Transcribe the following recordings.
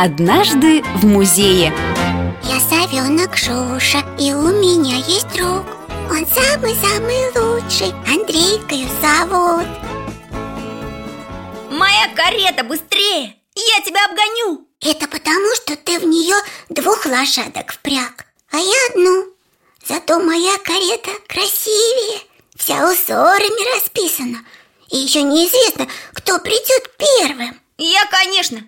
Однажды в музее Я совенок Шуша, и у меня есть друг Он самый-самый лучший, Андрейкою зовут Моя карета быстрее! Я тебя обгоню! Это потому, что ты в нее двух лошадок впряг, а я одну Зато моя карета красивее, вся узорами расписана И еще неизвестно, кто придет первым Я, конечно!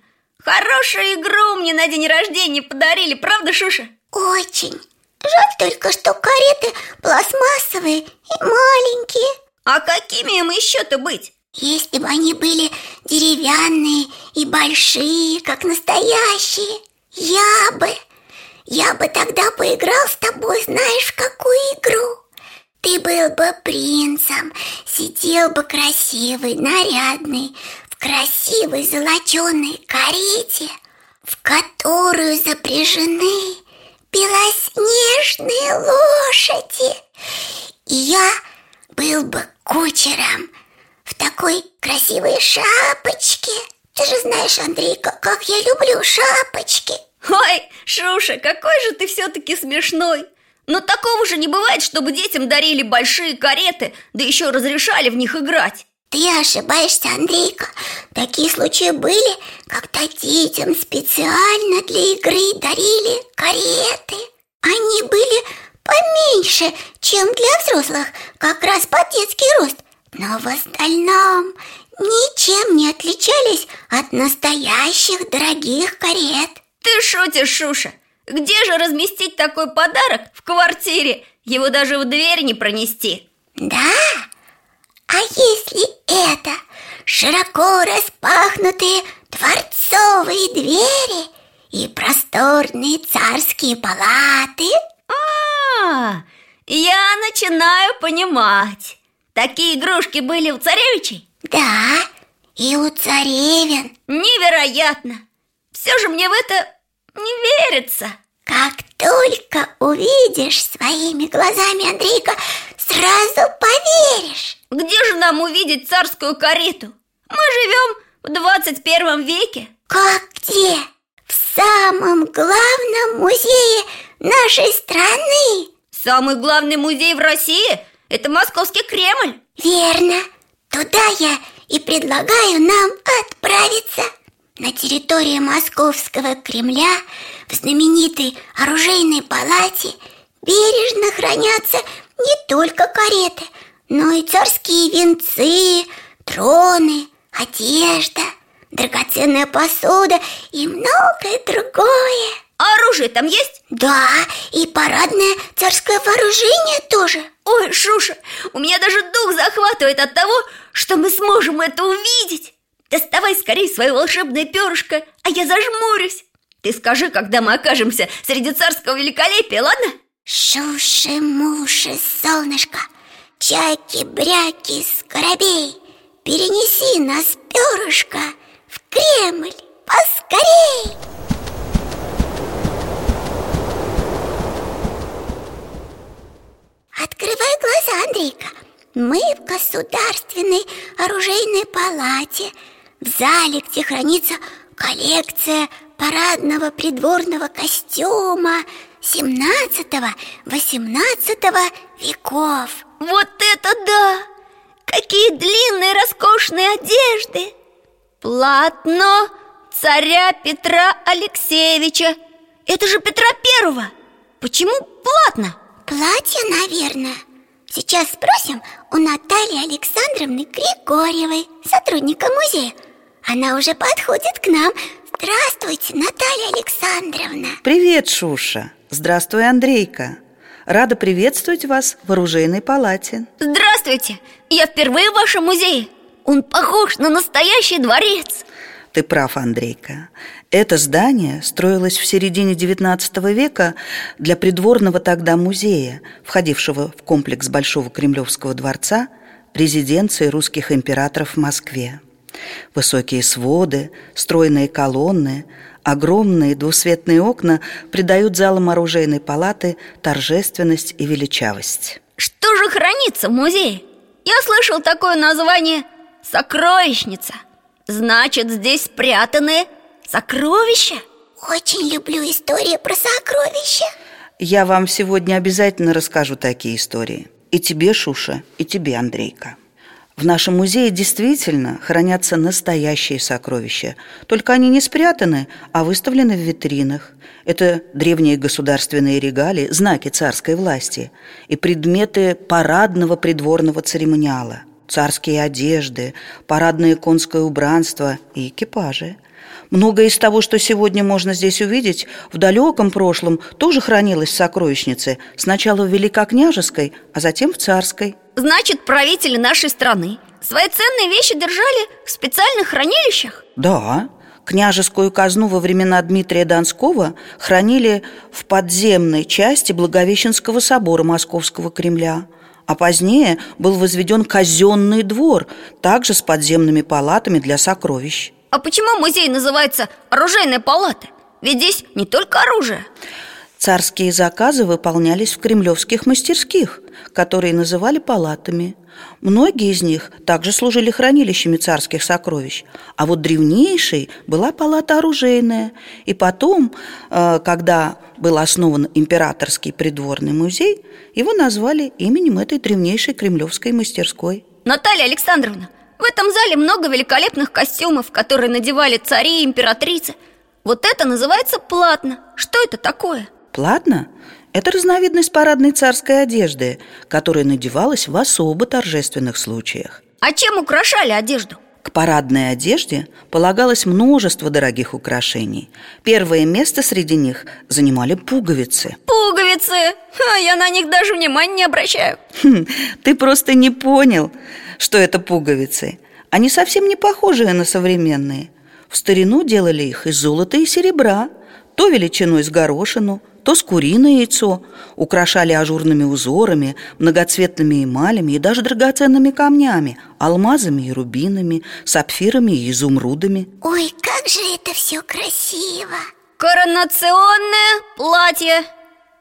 Хорошую игру мне на день рождения подарили, правда, Шуша? Очень Жаль только, что кареты пластмассовые и маленькие А какими им еще-то быть? Если бы они были деревянные и большие, как настоящие, я бы, я бы тогда поиграл с тобой, знаешь, в какую игру? Ты был бы принцем, сидел бы красивый, нарядный, красивой золоченой карете, в которую запряжены белоснежные лошади. И я был бы кучером – в такой красивой шапочке. Ты же знаешь, Андрейка, как я люблю шапочки. Ой, Шуша, какой же ты все-таки смешной. Но такого же не бывает, чтобы детям дарили большие кареты, да еще разрешали в них играть. Ты ошибаешься, Андрейка. Такие случаи были, когда детям специально для игры дарили кареты. Они были поменьше, чем для взрослых, как раз под детский рост – но в остальном ничем не отличались от настоящих дорогих карет. Ты шутишь, Шуша? Где же разместить такой подарок в квартире? Его даже в дверь не пронести. Да? А если это широко распахнутые дворцовые двери и просторные царские палаты? А, -а, -а я начинаю понимать. Такие игрушки были у царевичей? Да, и у царевин Невероятно! Все же мне в это не верится Как только увидишь своими глазами, Андрейка, сразу поверишь Где же нам увидеть царскую карету? Мы живем в 21 веке. Как где? В самом главном музее нашей страны. Самый главный музей в России – это московский Кремль. Верно. Туда я и предлагаю нам отправиться. На территории московского Кремля В знаменитой оружейной палате Бережно хранятся не только кареты Но и царские венцы, троны, одежда Драгоценная посуда и многое другое а оружие там есть? Да, и парадное царское вооружение тоже Ой, Шуша, у меня даже дух захватывает от того, что мы сможем это увидеть Доставай скорее свое волшебное перышко, а я зажмурюсь Ты скажи, когда мы окажемся среди царского великолепия, ладно? Шуши-муши, солнышко, чайки-бряки, скоробей. Перенеси нас, перышко, в Кремль поскорей! Открывай глаза, Андрейка. Мы в государственной оружейной палате. В зале, где хранится коллекция парадного придворного костюма 17-18 веков Вот это да! Какие длинные роскошные одежды! Платно царя Петра Алексеевича Это же Петра Первого! Почему платно? Платье, наверное Сейчас спросим у Натальи Александровны Григорьевой, сотрудника музея Она уже подходит к нам Здравствуйте, Наталья Александровна Привет, Шуша Здравствуй, Андрейка Рада приветствовать вас в оружейной палате Здравствуйте! Я впервые в вашем музее Он похож на настоящий дворец Ты прав, Андрейка это здание строилось в середине XIX века для придворного тогда музея, входившего в комплекс Большого Кремлевского дворца, резиденции русских императоров в Москве. Высокие своды, стройные колонны, огромные двусветные окна придают залам оружейной палаты торжественность и величавость. Что же хранится в музее? Я слышал такое название «Сокровищница». Значит, здесь спрятаны Сокровища? очень люблю истории про сокровища Я вам сегодня обязательно расскажу такие истории И тебе, Шуша, и тебе, Андрейка в нашем музее действительно хранятся настоящие сокровища, только они не спрятаны, а выставлены в витринах. Это древние государственные регалии, знаки царской власти и предметы парадного придворного церемониала, царские одежды, парадное конское убранство и экипажи. Многое из того, что сегодня можно здесь увидеть, в далеком прошлом тоже хранилось в сокровищнице, сначала в Великокняжеской, а затем в Царской. Значит, правители нашей страны свои ценные вещи держали в специальных хранилищах? Да, княжескую казну во времена Дмитрия Донского хранили в подземной части Благовещенского собора Московского Кремля – а позднее был возведен казенный двор, также с подземными палатами для сокровищ. А почему музей называется «Оружейная палата»? Ведь здесь не только оружие Царские заказы выполнялись в кремлевских мастерских, которые называли палатами. Многие из них также служили хранилищами царских сокровищ, а вот древнейшей была палата оружейная. И потом, э, когда был основан императорский придворный музей, его назвали именем этой древнейшей кремлевской мастерской. Наталья Александровна, в этом зале много великолепных костюмов, которые надевали цари и императрицы. Вот это называется платно. Что это такое? Платно – это разновидность парадной царской одежды, которая надевалась в особо торжественных случаях. А чем украшали одежду? К парадной одежде полагалось множество дорогих украшений. Первое место среди них занимали пуговицы. Пуговицы? А я на них даже внимания не обращаю. Хм, ты просто не понял, что это пуговицы. Они совсем не похожие на современные. В старину делали их из золота и серебра, то величиной с горошину, то с куриное яйцо, украшали ажурными узорами, многоцветными эмалями и даже драгоценными камнями, алмазами и рубинами, сапфирами и изумрудами. Ой, как же это все красиво! Коронационное платье.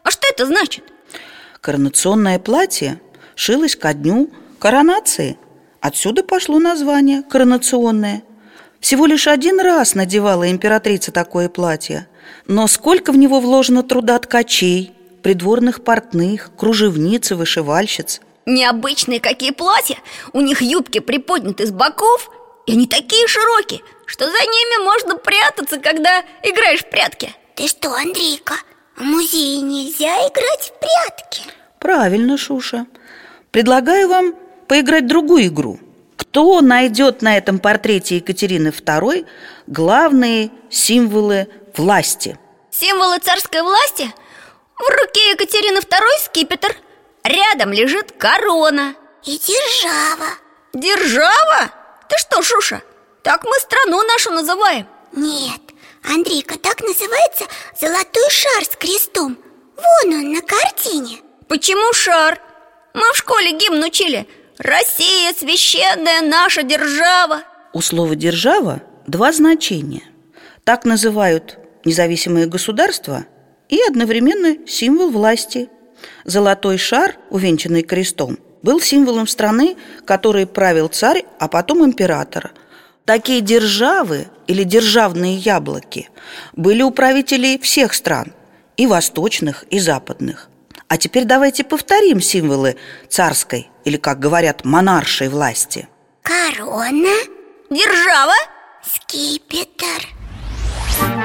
А что это значит? Коронационное платье шилось ко дню коронации. Отсюда пошло название коронационное. Всего лишь один раз надевала императрица такое платье – но сколько в него вложено труда ткачей, придворных портных, кружевниц и вышивальщиц? Необычные какие платья! У них юбки приподняты с боков И они такие широкие, что за ними можно прятаться, когда играешь в прятки. Ты что, Андрейка, в музее нельзя играть в прятки? Правильно, Шуша. Предлагаю вам поиграть другую игру. Кто найдет на этом портрете Екатерины II главные символы власти? Символы царской власти? В руке Екатерины II скипетр. Рядом лежит корона. И держава. Держава? Ты что, Шуша, так мы страну нашу называем? Нет, Андрейка, так называется золотой шар с крестом Вон он на картине. Почему шар? Мы в школе гимн учили Россия священная наша держава У слова «держава» два значения Так называют независимое государство и одновременно символ власти. Золотой шар, увенчанный крестом, был символом страны, которой правил царь, а потом император. Такие державы или державные яблоки были у правителей всех стран, и восточных, и западных. А теперь давайте повторим символы царской, или, как говорят, монаршей власти. Корона. Держава. Скипетр.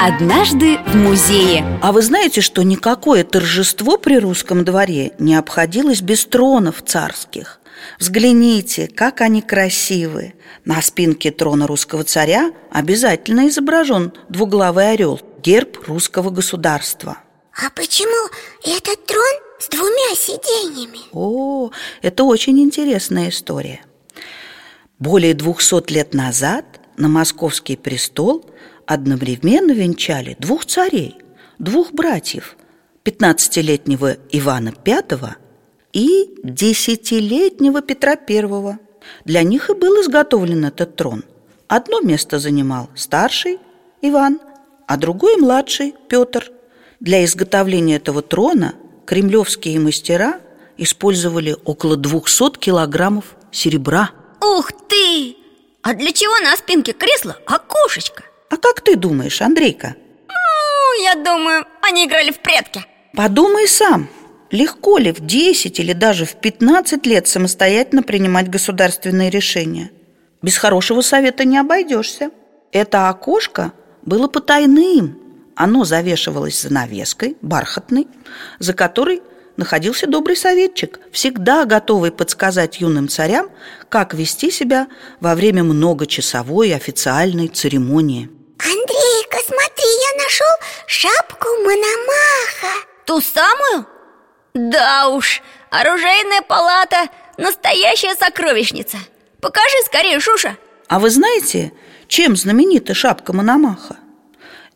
Однажды в музее. А вы знаете, что никакое торжество при русском дворе не обходилось без тронов царских? Взгляните, как они красивы. На спинке трона русского царя обязательно изображен двуглавый орел Герб русского государства. А почему этот трон с двумя сиденьями? О, это очень интересная история Более двухсот лет назад на московский престол одновременно венчали двух царей, двух братьев, 15-летнего Ивана V и десятилетнего Петра I. Для них и был изготовлен этот трон. Одно место занимал старший Иван, а другой младший Петр. Для изготовления этого трона кремлевские мастера использовали около 200 килограммов серебра. Ух ты! А для чего на спинке кресла окошечко? А как ты думаешь, Андрейка? Ну, я думаю, они играли в прятки Подумай сам, легко ли в 10 или даже в 15 лет самостоятельно принимать государственные решения? Без хорошего совета не обойдешься. Это окошко было потайным. Оно завешивалось занавеской, бархатной, за которой находился добрый советчик, всегда готовый подсказать юным царям, как вести себя во время многочасовой официальной церемонии. Андрейка, смотри, я нашел шапку Мономаха Ту самую? Да уж, оружейная палата – настоящая сокровищница Покажи скорее, Шуша А вы знаете, чем знаменита шапка Мономаха?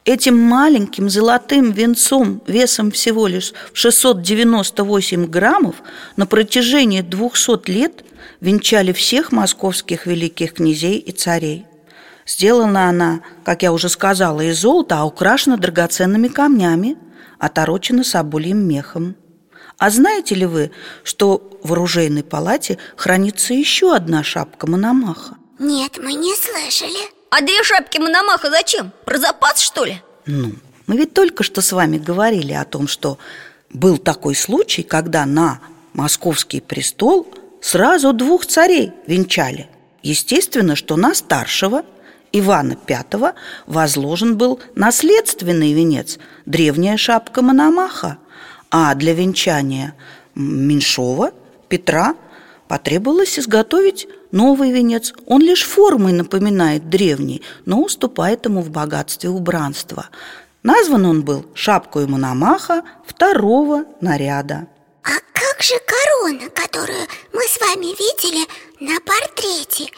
Этим маленьким золотым венцом весом всего лишь в 698 граммов на протяжении 200 лет венчали всех московских великих князей и царей. Сделана она, как я уже сказала, из золота, а украшена драгоценными камнями, оторочена собольем мехом. А знаете ли вы, что в оружейной палате хранится еще одна шапка Мономаха? Нет, мы не слышали А две шапки Мономаха зачем? Про запас, что ли? Ну, мы ведь только что с вами говорили о том, что был такой случай, когда на московский престол сразу двух царей венчали. Естественно, что на старшего Ивана V возложен был наследственный венец, древняя шапка Мономаха, а для венчания Меньшова, Петра, потребовалось изготовить новый венец. Он лишь формой напоминает древний, но уступает ему в богатстве убранства. Назван он был шапкой Мономаха второго наряда. А как же корона, которую мы с вами видели на портрете,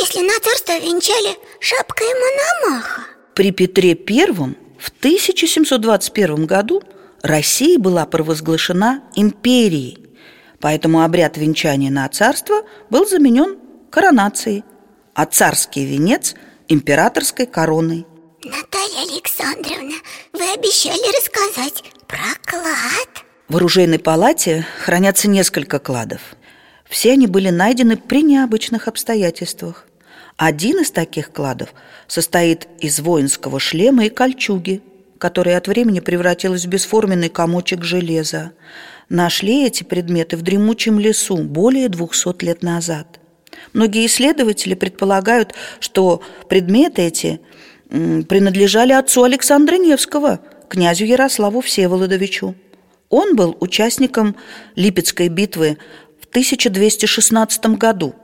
если на царство венчали шапкой Мономаха? При Петре I в 1721 году Россия была провозглашена империей, поэтому обряд венчания на царство был заменен коронацией, а царский венец – императорской короной. Наталья Александровна, вы обещали рассказать про клад В оружейной палате хранятся несколько кладов. Все они были найдены при необычных обстоятельствах. Один из таких кладов состоит из воинского шлема и кольчуги, которая от времени превратилась в бесформенный комочек железа. Нашли эти предметы в дремучем лесу более 200 лет назад. Многие исследователи предполагают, что предметы эти принадлежали отцу Александра Невского, князю Ярославу Всеволодовичу. Он был участником Липецкой битвы в 1216 году,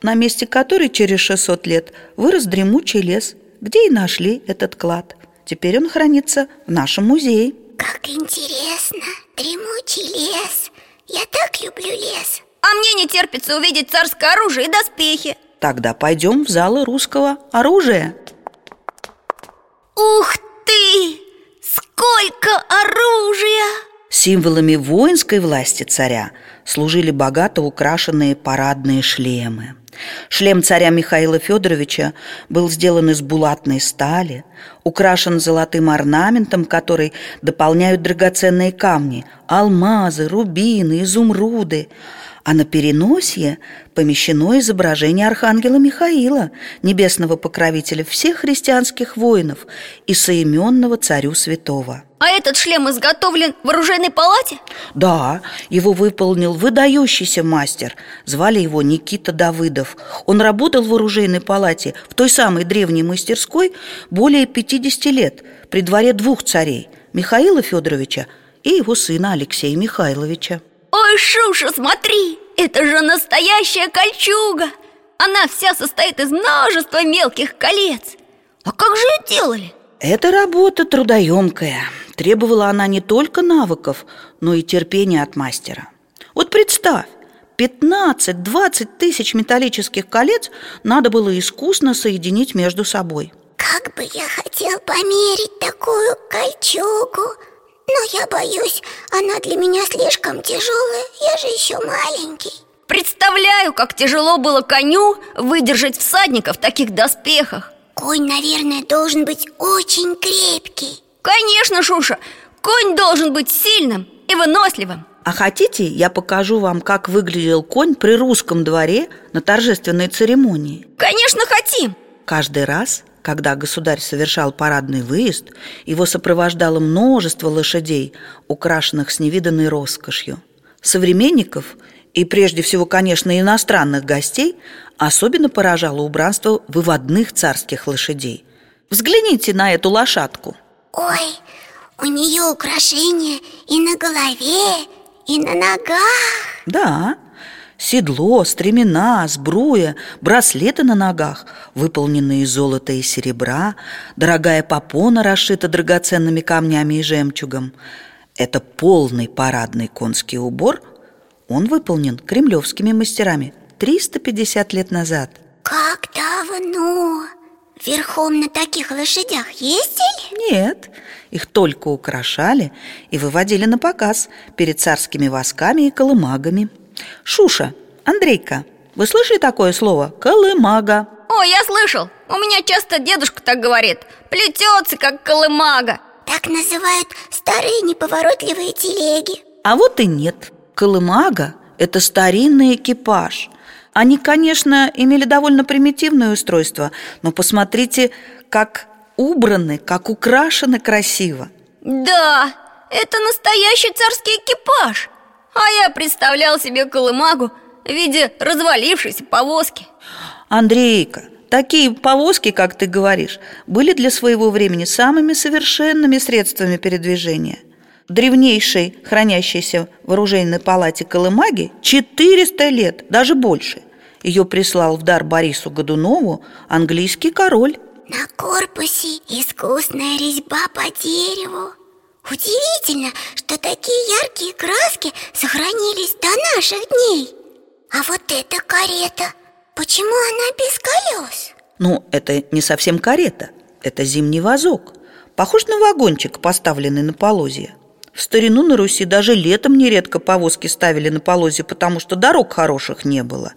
на месте которой через 600 лет вырос дремучий лес, где и нашли этот клад. Теперь он хранится в нашем музее. Как интересно, дремучий лес Я так люблю лес А мне не терпится увидеть царское оружие и доспехи Тогда пойдем в залы русского оружия. Ух ты! Сколько оружия! Символами воинской власти царя служили богато украшенные парадные шлемы. Шлем царя Михаила Федоровича был сделан из булатной стали, украшен золотым орнаментом, который дополняют драгоценные камни – алмазы, рубины, изумруды. А на переносье помещено изображение архангела Михаила, небесного покровителя всех христианских воинов и соименного царю святого. А этот шлем изготовлен в оружейной палате? Да, его выполнил выдающийся мастер. Звали его Никита Давыдов. Он работал в оружейной палате в той самой древней мастерской более 50 лет при дворе двух царей – Михаила Федоровича и его сына Алексея Михайловича. Ой, Шуша, смотри! Это же настоящая кольчуга! Она вся состоит из множества мелких колец А как же ее делали? Эта работа трудоемкая. Требовала она не только навыков, но и терпения от мастера. Вот представь, 15-20 тысяч металлических колец надо было искусно соединить между собой. Как бы я хотел померить такую кольчугу Но я боюсь, она для меня слишком тяжелая Я же еще маленький. Представляю, как тяжело было коню выдержать всадника в таких доспехах. Конь, наверное, должен быть очень крепкий. Конечно, Шуша, конь должен быть сильным и выносливым. А хотите, я покажу вам, как выглядел конь при русском дворе на торжественной церемонии? Конечно, хотим. Каждый раз когда государь совершал парадный выезд, его сопровождало множество лошадей, украшенных с невиданной роскошью. Современников и прежде всего, конечно, иностранных гостей особенно поражало убранство выводных царских лошадей. Взгляните на эту лошадку. Ой, у нее украшения и на голове, и на ногах. Да, седло, стремена, сбруя, браслеты на ногах, выполненные из золота и серебра, дорогая попона расшита драгоценными камнями и жемчугом. Это полный парадный конский убор. Он выполнен кремлевскими мастерами 350 лет назад. Как давно? Верхом на таких лошадях ездили? Нет, их только украшали и выводили на показ перед царскими восками и колымагами. Шуша, Андрейка, вы слышали такое слово? Колымага. О, я слышал, у меня часто дедушка так говорит Плетется, как колымага Так называют старые неповоротливые телеги А вот и нет Колымага – это старинный экипаж – они, конечно, имели довольно примитивное устройство, но посмотрите, как убраны, как украшены красиво. Да, это настоящий царский экипаж. А я представлял себе колымагу в виде развалившейся повозки. Андрейка, такие повозки, как ты говоришь, были для своего времени самыми совершенными средствами передвижения – древнейшей, хранящейся в оружейной палате Колымаги 400 лет, даже больше. Ее прислал в дар Борису Годунову английский король. На корпусе искусная резьба по дереву. Удивительно, что такие яркие краски сохранились до наших дней. А вот эта карета, почему она без колес? Ну, это не совсем карета, это зимний вазок. Похож на вагончик, поставленный на полозье. В старину на Руси даже летом нередко повозки ставили на полозе, потому что дорог хороших не было.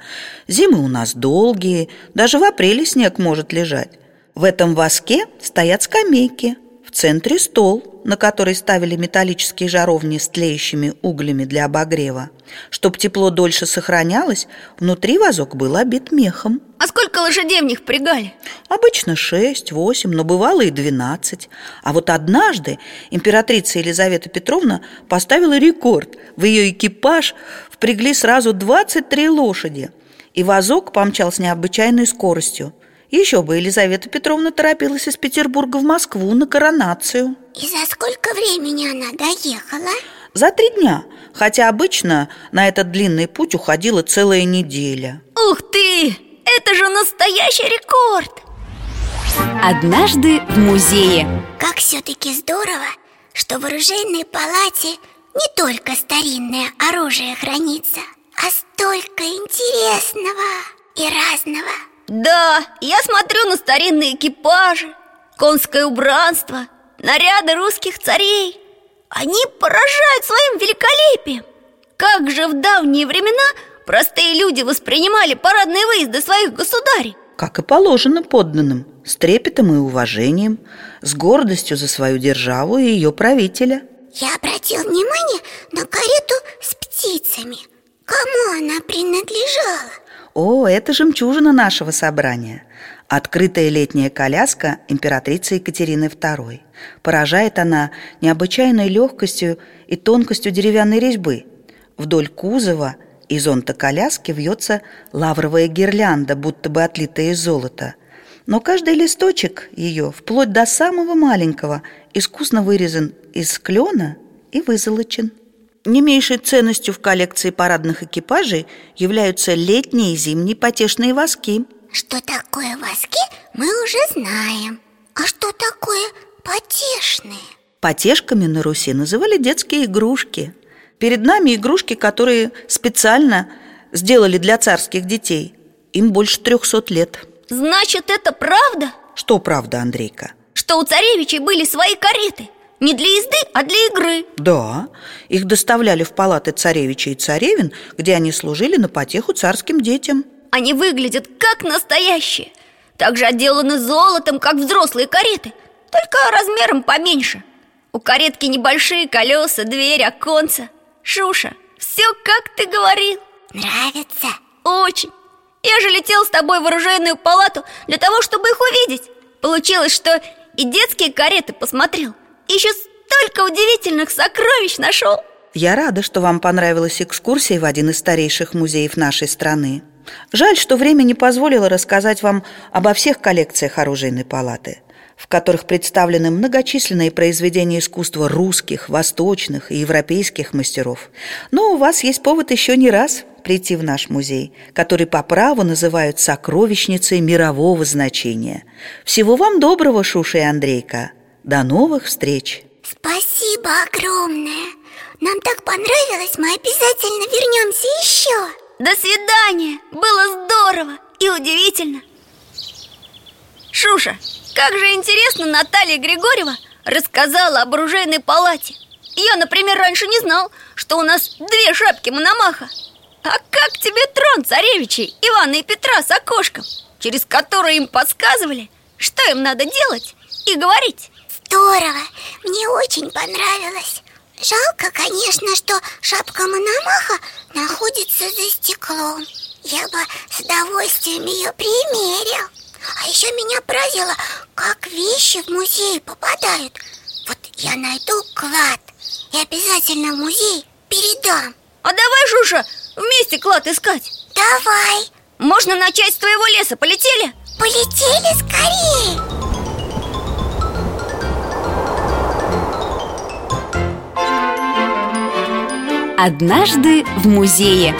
Зимы у нас долгие, даже в апреле снег может лежать. В этом воске стоят скамейки, центре стол, на который ставили металлические жаровни с тлеющими углями для обогрева. Чтоб тепло дольше сохранялось, внутри вазок был обит мехом. А сколько лошадей в них пригали? Обычно шесть, восемь, но бывало и двенадцать. А вот однажды императрица Елизавета Петровна поставила рекорд. В ее экипаж впрягли сразу 23 лошади. И вазок помчал с необычайной скоростью. Еще бы Елизавета Петровна торопилась из Петербурга в Москву на коронацию. И за сколько времени она доехала? За три дня, хотя обычно на этот длинный путь уходила целая неделя. Ух ты! Это же настоящий рекорд! Однажды в музее Как все-таки здорово, что в оружейной палате не только старинное оружие хранится, а столько интересного и разного. Да, я смотрю на старинные экипажи, конское убранство, наряды русских царей. Они поражают своим великолепием. Как же в давние времена простые люди воспринимали парадные выезды своих государей? Как и положено подданным, с трепетом и уважением, с гордостью за свою державу и ее правителя. Я обратил внимание на карету с птицами. Кому она принадлежала? О, это жемчужина нашего собрания. Открытая летняя коляска императрицы Екатерины II. Поражает она необычайной легкостью и тонкостью деревянной резьбы. Вдоль кузова и зонта коляски вьется лавровая гирлянда, будто бы отлитая из золота. Но каждый листочек ее, вплоть до самого маленького, искусно вырезан из клена и вызолочен. Не меньшей ценностью в коллекции парадных экипажей являются летние и зимние потешные воски. Что такое воски, мы уже знаем. А что такое потешные? Потешками на Руси называли детские игрушки. Перед нами игрушки, которые специально сделали для царских детей. Им больше трехсот лет. Значит, это правда? Что правда, Андрейка? Что у царевичей были свои кареты Не для езды, а для игры. Да, их доставляли в палаты царевича и царевин, где они служили на потеху царским детям. Они выглядят как настоящие. Также отделаны золотом, как взрослые кареты Только размером поменьше. У каретки небольшие колеса, дверь, оконца. Шуша, все как ты говорил. Нравится? Очень. Я же летел с тобой в оружейную палату для того, чтобы их увидеть. Получилось, что и детские кареты посмотрел Еще столько удивительных сокровищ нашел Я рада, что вам понравилась экскурсия в один из старейших музеев нашей страны Жаль, что время не позволило рассказать вам обо всех коллекциях оружейной палаты в которых представлены многочисленные произведения искусства русских, восточных и европейских мастеров. Но у вас есть повод еще не раз прийти в наш музей, который по праву называют сокровищницей мирового значения. Всего вам доброго, Шуша и Андрейка. До новых встреч! Спасибо огромное! Нам так понравилось, мы обязательно вернемся еще! До свидания! Было здорово и удивительно! Шуша, как же интересно Наталья Григорьева рассказала об оружейной палате Я, например, раньше не знал, что у нас две шапки Мономаха А как тебе трон царевичей Ивана и Петра с окошком Через который им подсказывали, что им надо делать и говорить Здорово, мне очень понравилось. Жалко, конечно, что шапка Мономаха находится за стеклом. Я бы с удовольствием ее примерил. А еще меня поразило, как вещи в музей попадают. Вот я найду клад и обязательно в музей передам. А давай, Жуша, вместе клад искать. Давай. Можно начать с твоего леса, полетели? Полетели скорее Однажды в музее